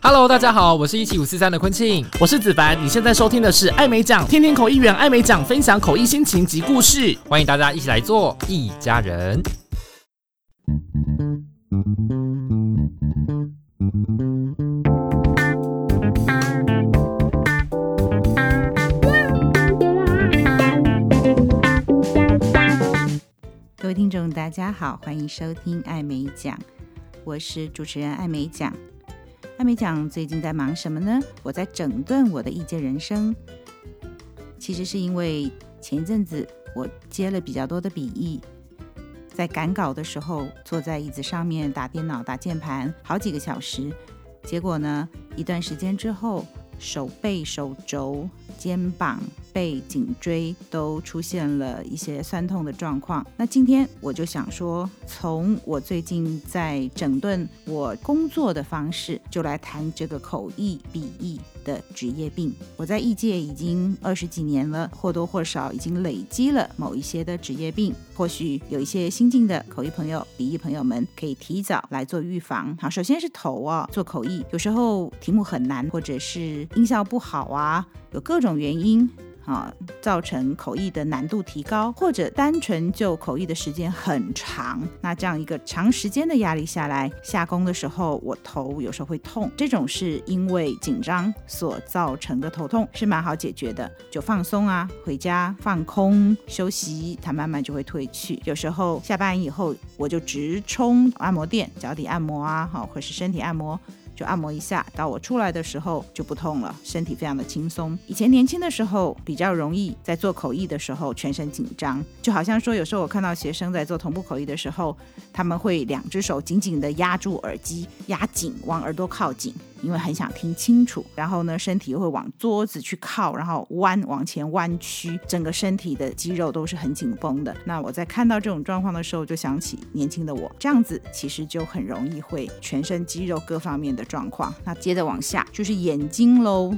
Hello，大家好，我是一七五四三的坤庆，我是子凡，你现在收听的是艾美奖天天口译员艾美奖分享口译心情及故事，欢迎大家一起来做一家人。各位听众，大家好，欢迎收听艾美奖，我是主持人艾美奖。艾美奖最近在忙什么呢？我在整顿我的译介人生。其实是因为前一阵子我接了比较多的笔译，在赶稿的时候坐在椅子上面打电脑、打键盘好几个小时，结果呢，一段时间之后，手背、手肘、肩膀。背颈椎都出现了一些酸痛的状况。那今天我就想说，从我最近在整顿我工作的方式，就来谈这个口译笔译的职业病。我在译界已经二十几年了，或多或少已经累积了某一些的职业病。或许有一些新进的口译朋友、笔译朋友们可以提早来做预防。好，首先是头啊，做口译有时候题目很难，或者是音效不好啊，有各种原因。啊，造成口译的难度提高，或者单纯就口译的时间很长，那这样一个长时间的压力下来，下工的时候我头有时候会痛，这种是因为紧张所造成的头痛，是蛮好解决的，就放松啊，回家放空休息，它慢慢就会退去。有时候下班以后，我就直冲按摩店，脚底按摩啊，好，或是身体按摩。就按摩一下，到我出来的时候就不痛了，身体非常的轻松。以前年轻的时候比较容易在做口译的时候全身紧张，就好像说有时候我看到学生在做同步口译的时候，他们会两只手紧紧的压住耳机，压紧往耳朵靠近。因为很想听清楚，然后呢，身体又会往桌子去靠，然后弯往前弯曲，整个身体的肌肉都是很紧绷的。那我在看到这种状况的时候，就想起年轻的我，这样子其实就很容易会全身肌肉各方面的状况。那接着往下就是眼睛喽。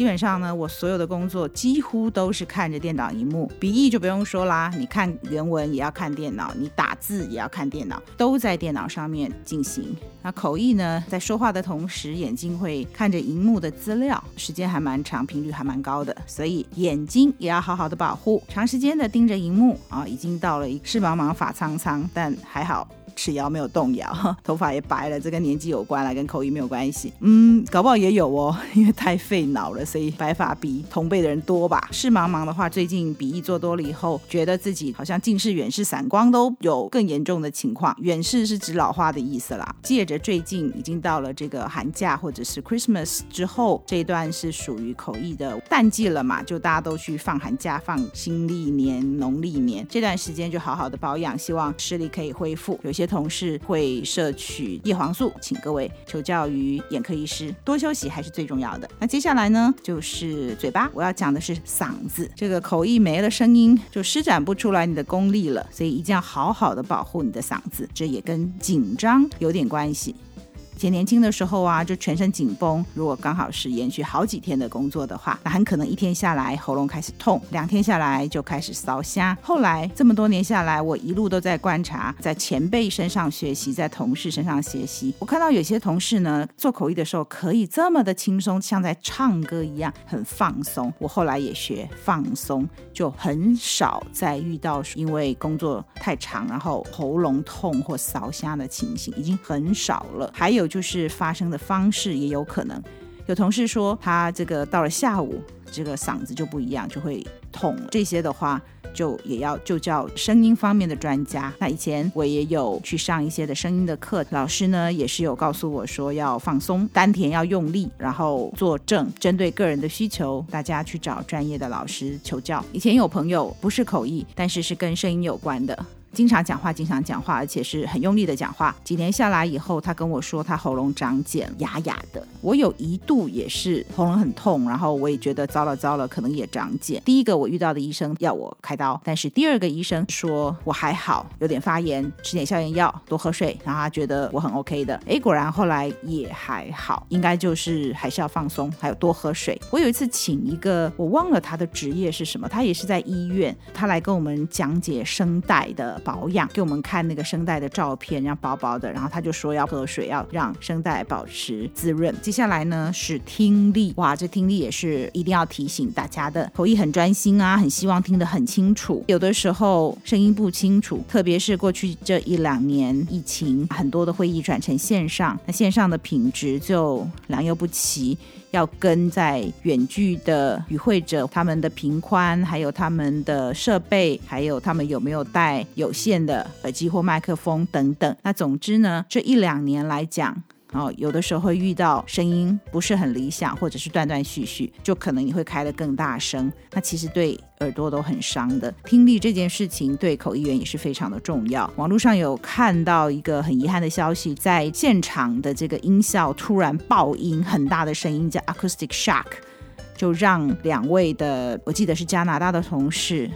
基本上呢，我所有的工作几乎都是看着电脑荧幕，笔译就不用说啦，你看原文也要看电脑，你打字也要看电脑，都在电脑上面进行。那口译呢，在说话的同时，眼睛会看着荧幕的资料，时间还蛮长，频率还蛮高的，所以眼睛也要好好的保护。长时间的盯着荧幕啊，已经到了一视茫茫发苍苍，但还好。齿摇没有动摇，头发也白了，这跟年纪有关了，跟口译没有关系。嗯，搞不好也有哦，因为太费脑了，所以白发比同辈的人多吧。视茫茫的话，最近笔译做多了以后，觉得自己好像近视、远视、散光都有更严重的情况。远视是指老化的意思啦。借着最近已经到了这个寒假或者是 Christmas 之后，这一段是属于口译的淡季了嘛，就大家都去放寒假、放新历年、农历年，这段时间就好好的保养，希望视力可以恢复。有些同事会摄取叶黄素，请各位求教于眼科医师，多休息还是最重要的。那接下来呢，就是嘴巴，我要讲的是嗓子。这个口译没了声音，就施展不出来你的功力了，所以一定要好好的保护你的嗓子，这也跟紧张有点关系。以前年轻的时候啊，就全身紧绷。如果刚好是延续好几天的工作的话，那很可能一天下来喉咙开始痛，两天下来就开始烧声。后来这么多年下来，我一路都在观察，在前辈身上学习，在同事身上学习。我看到有些同事呢，做口译的时候可以这么的轻松，像在唱歌一样，很放松。我后来也学放松，就很少再遇到因为工作太长，然后喉咙痛或烧声的情形，已经很少了。还有。就是发声的方式也有可能，有同事说他这个到了下午，这个嗓子就不一样，就会痛。这些的话，就也要就叫声音方面的专家。那以前我也有去上一些的声音的课，老师呢也是有告诉我说要放松，丹田要用力，然后坐正。针对个人的需求，大家去找专业的老师求教。以前有朋友不是口译，但是是跟声音有关的。经常讲话，经常讲话，而且是很用力的讲话。几年下来以后，他跟我说他喉咙长茧，哑哑的。我有一度也是喉咙很痛，然后我也觉得糟了糟了，可能也长茧。第一个我遇到的医生要我开刀，但是第二个医生说我还好，有点发炎，吃点消炎药，多喝水，然后他觉得我很 OK 的。诶，果然后来也还好，应该就是还是要放松，还有多喝水。我有一次请一个我忘了他的职业是什么，他也是在医院，他来跟我们讲解声带的。保养，给我们看那个声带的照片，然后薄薄的，然后他就说要喝水，要让声带保持滋润。接下来呢是听力，哇，这听力也是一定要提醒大家的，口译很专心啊，很希望听得很清楚，有的时候声音不清楚，特别是过去这一两年疫情，很多的会议转成线上，那线上的品质就良莠不齐。要跟在远距的与会者他们的频宽，还有他们的设备，还有他们有没有带有线的耳机或麦克风等等。那总之呢，这一两年来讲。哦，有的时候会遇到声音不是很理想，或者是断断续续，就可能你会开得更大声，那其实对耳朵都很伤的。听力这件事情对口译员也是非常的重要。网络上有看到一个很遗憾的消息，在现场的这个音效突然爆音，很大的声音叫 acoustic shock，就让两位的，我记得是加拿大的同事。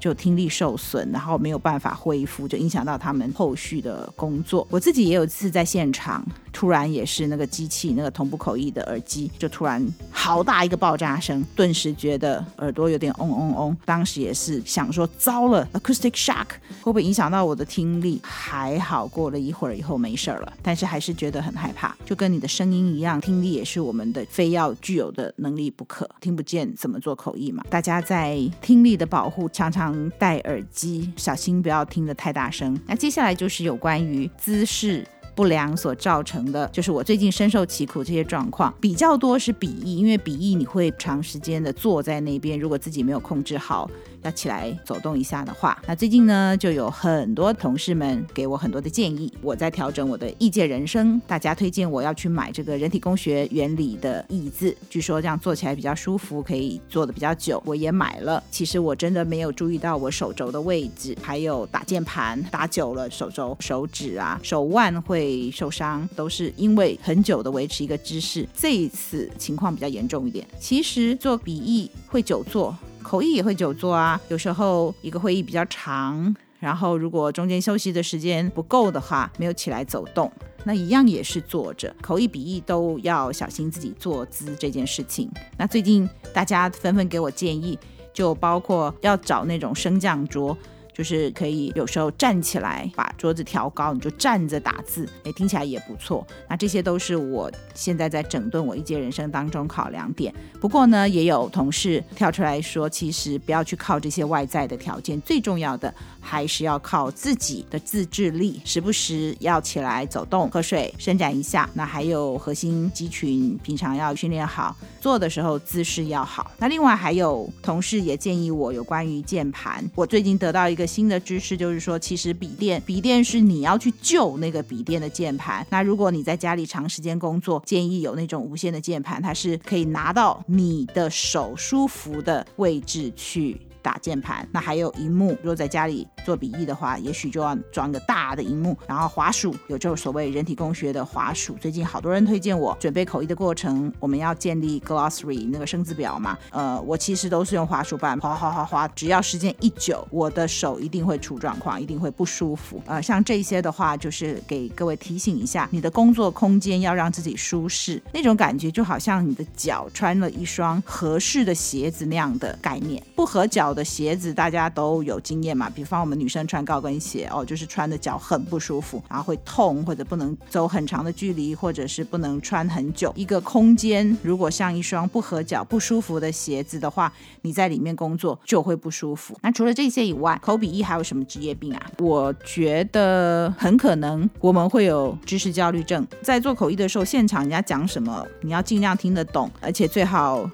就听力受损，然后没有办法恢复，就影响到他们后续的工作。我自己也有一次在现场，突然也是那个机器那个同步口译的耳机，就突然好大一个爆炸声，顿时觉得耳朵有点嗡嗡嗡。当时也是想说，糟了，acoustic shock 会不会影响到我的听力？还好，过了一会儿以后没事了，但是还是觉得很害怕。就跟你的声音一样，听力也是我们的非要具有的能力不可。听不见怎么做口译嘛？大家在听力的保护常常。戴耳机，小心不要听得太大声。那接下来就是有关于姿势不良所造成的，就是我最近深受其苦这些状况，比较多是鼻翼，因为鼻翼你会长时间的坐在那边，如果自己没有控制好。要起来走动一下的话，那最近呢，就有很多同事们给我很多的建议。我在调整我的异界人生，大家推荐我要去买这个人体工学原理的椅子，据说这样坐起来比较舒服，可以坐得比较久。我也买了，其实我真的没有注意到我手肘的位置，还有打键盘打久了手肘、手指啊、手腕会受伤，都是因为很久的维持一个姿势。这一次情况比较严重一点。其实做笔译会久坐。口译也会久坐啊，有时候一个会议比较长，然后如果中间休息的时间不够的话，没有起来走动，那一样也是坐着。口译笔译都要小心自己坐姿这件事情。那最近大家纷纷给我建议，就包括要找那种升降桌。就是可以有时候站起来把桌子调高，你就站着打字，哎，听起来也不错。那这些都是我现在在整顿我一届人生当中考量点。不过呢，也有同事跳出来说，其实不要去靠这些外在的条件，最重要的还是要靠自己的自制力，时不时要起来走动、喝水、伸展一下。那还有核心肌群，平常要训练好，做的时候姿势要好。那另外还有同事也建议我有关于键盘，我最近得到一个。新的知识就是说，其实笔电笔电是你要去救那个笔电的键盘。那如果你在家里长时间工作，建议有那种无线的键盘，它是可以拿到你的手舒服的位置去。打键盘，那还有荧幕。如果在家里做笔译的话，也许就要装个大的荧幕。然后滑鼠有这种所谓人体工学的滑鼠，最近好多人推荐我。准备口译的过程，我们要建立 glossary 那个生字表嘛。呃，我其实都是用滑鼠板，滑滑滑滑，只要时间一久，我的手一定会出状况，一定会不舒服。呃，像这些的话，就是给各位提醒一下，你的工作空间要让自己舒适，那种感觉就好像你的脚穿了一双合适的鞋子那样的概念，不合脚。我的鞋子大家都有经验嘛，比方我们女生穿高跟鞋哦，就是穿的脚很不舒服，然后会痛，或者不能走很长的距离，或者是不能穿很久。一个空间如果像一双不合脚、不舒服的鞋子的话，你在里面工作就会不舒服。那除了这些以外，口笔译还有什么职业病啊？我觉得很可能我们会有知识焦虑症，在做口译的时候，现场人家讲什么，你要尽量听得懂，而且最好。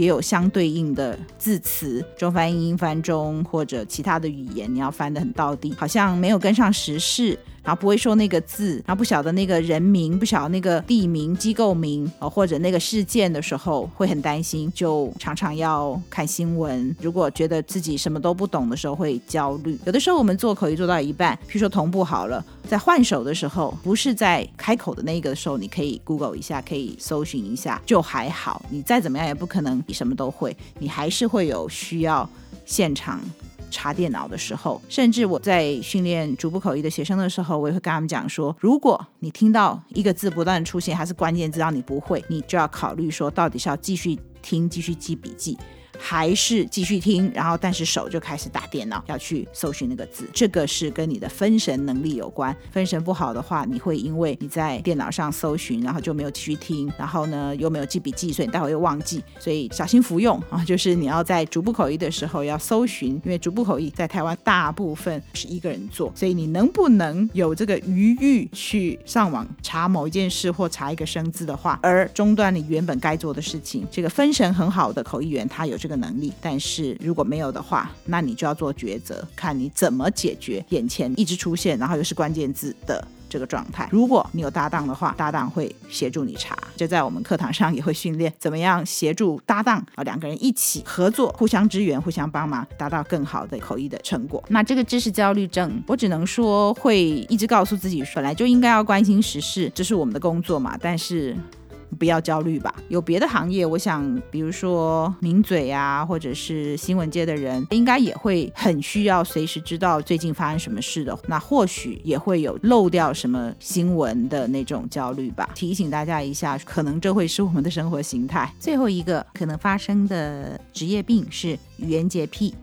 也有相对应的字词，中翻英、英翻中，或者其他的语言，你要翻得很到底，好像没有跟上时事。然后不会说那个字，然后不晓得那个人名，不晓得那个地名、机构名，呃，或者那个事件的时候，会很担心，就常常要看新闻。如果觉得自己什么都不懂的时候，会焦虑。有的时候我们做口译做到一半，譬如说同步好了，在换手的时候，不是在开口的那一个时候，你可以 Google 一下，可以搜寻一下，就还好。你再怎么样也不可能你什么都会，你还是会有需要现场。查电脑的时候，甚至我在训练逐步口译的学生的时候，我也会跟他们讲说：如果你听到一个字不断出现，还是关键字，让你不会，你就要考虑说，到底是要继续听、继续记笔记，还是继续听，然后但是手就开始打电脑要去搜寻那个字？这个是跟你的分神能力有关。分神不好的话，你会因为你在电脑上搜寻，然后就没有继续听，然后呢又没有记笔记，所以你待会又忘记。所以小心服用啊，就是你要在逐步口译的时候要搜寻，因为逐步口译在台湾大部分是一个人做，所以你能不能有这个余裕去上网查某一件事或查一个生字的话，而中断你原本该做的事情？这个分神很好的口译员他有这的能力，但是如果没有的话，那你就要做抉择，看你怎么解决眼前一直出现，然后又是关键字的。这个状态，如果你有搭档的话，搭档会协助你查。就在我们课堂上也会训练怎么样协助搭档啊，两个人一起合作，互相支援，互相帮忙，达到更好的口译的成果。那这个知识焦虑症，我只能说会一直告诉自己，本来就应该要关心时事，这是我们的工作嘛。但是。不要焦虑吧。有别的行业，我想，比如说名嘴啊，或者是新闻界的人，应该也会很需要随时知道最近发生什么事的。那或许也会有漏掉什么新闻的那种焦虑吧。提醒大家一下，可能这会是我们的生活形态。最后一个可能发生的职业病是语言洁癖。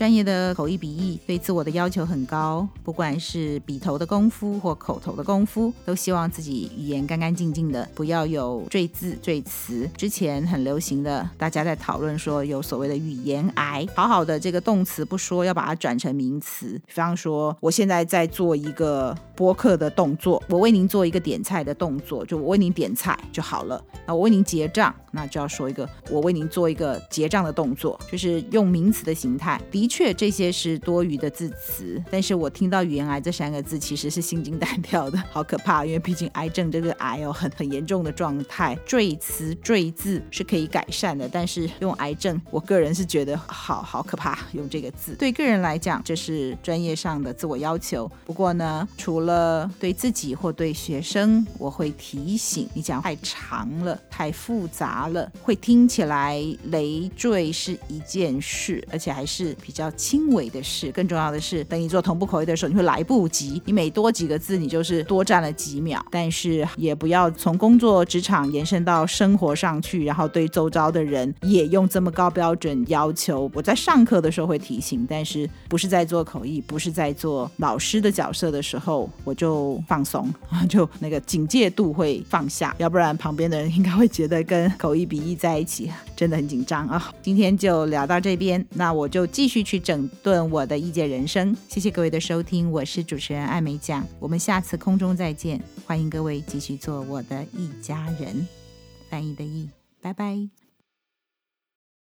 专业的口译笔译对自我的要求很高，不管是笔头的功夫或口头的功夫，都希望自己语言干干净净的，不要有赘字赘词。之前很流行的，大家在讨论说有所谓的语言癌，好好的这个动词不说，要把它转成名词。比方说，我现在在做一个播客的动作，我为您做一个点菜的动作，就我为您点菜就好了。那我为您结账，那就要说一个我为您做一个结账的动作，就是用名词的形态。的确，这些是多余的字词，但是我听到语言癌这三个字，其实是心惊胆跳的，好可怕。因为毕竟癌症这个癌哦，很很严重的状态，赘词赘字是可以改善的，但是用癌症，我个人是觉得好好可怕。用这个字，对个人来讲，这是专业上的自我要求。不过呢，除了对自己或对学生，我会提醒你讲太长了，太复杂了，会听起来累赘是一件事，而且还是比较。轻微的事，更重要的是，等你做同步口译的时候，你会来不及。你每多几个字，你就是多占了几秒。但是也不要从工作职场延伸到生活上去，然后对周遭的人也用这么高标准要求。我在上课的时候会提醒，但是不是在做口译，不是在做老师的角色的时候，我就放松，就 那个警戒度会放下，要不然旁边的人应该会觉得跟口有一比一在一起真的很紧张啊。今天就聊到这边，那我就继续。去整顿我的译界人生，谢谢各位的收听，我是主持人艾美酱，我们下次空中再见，欢迎各位继续做我的一家人，翻译的译，拜拜。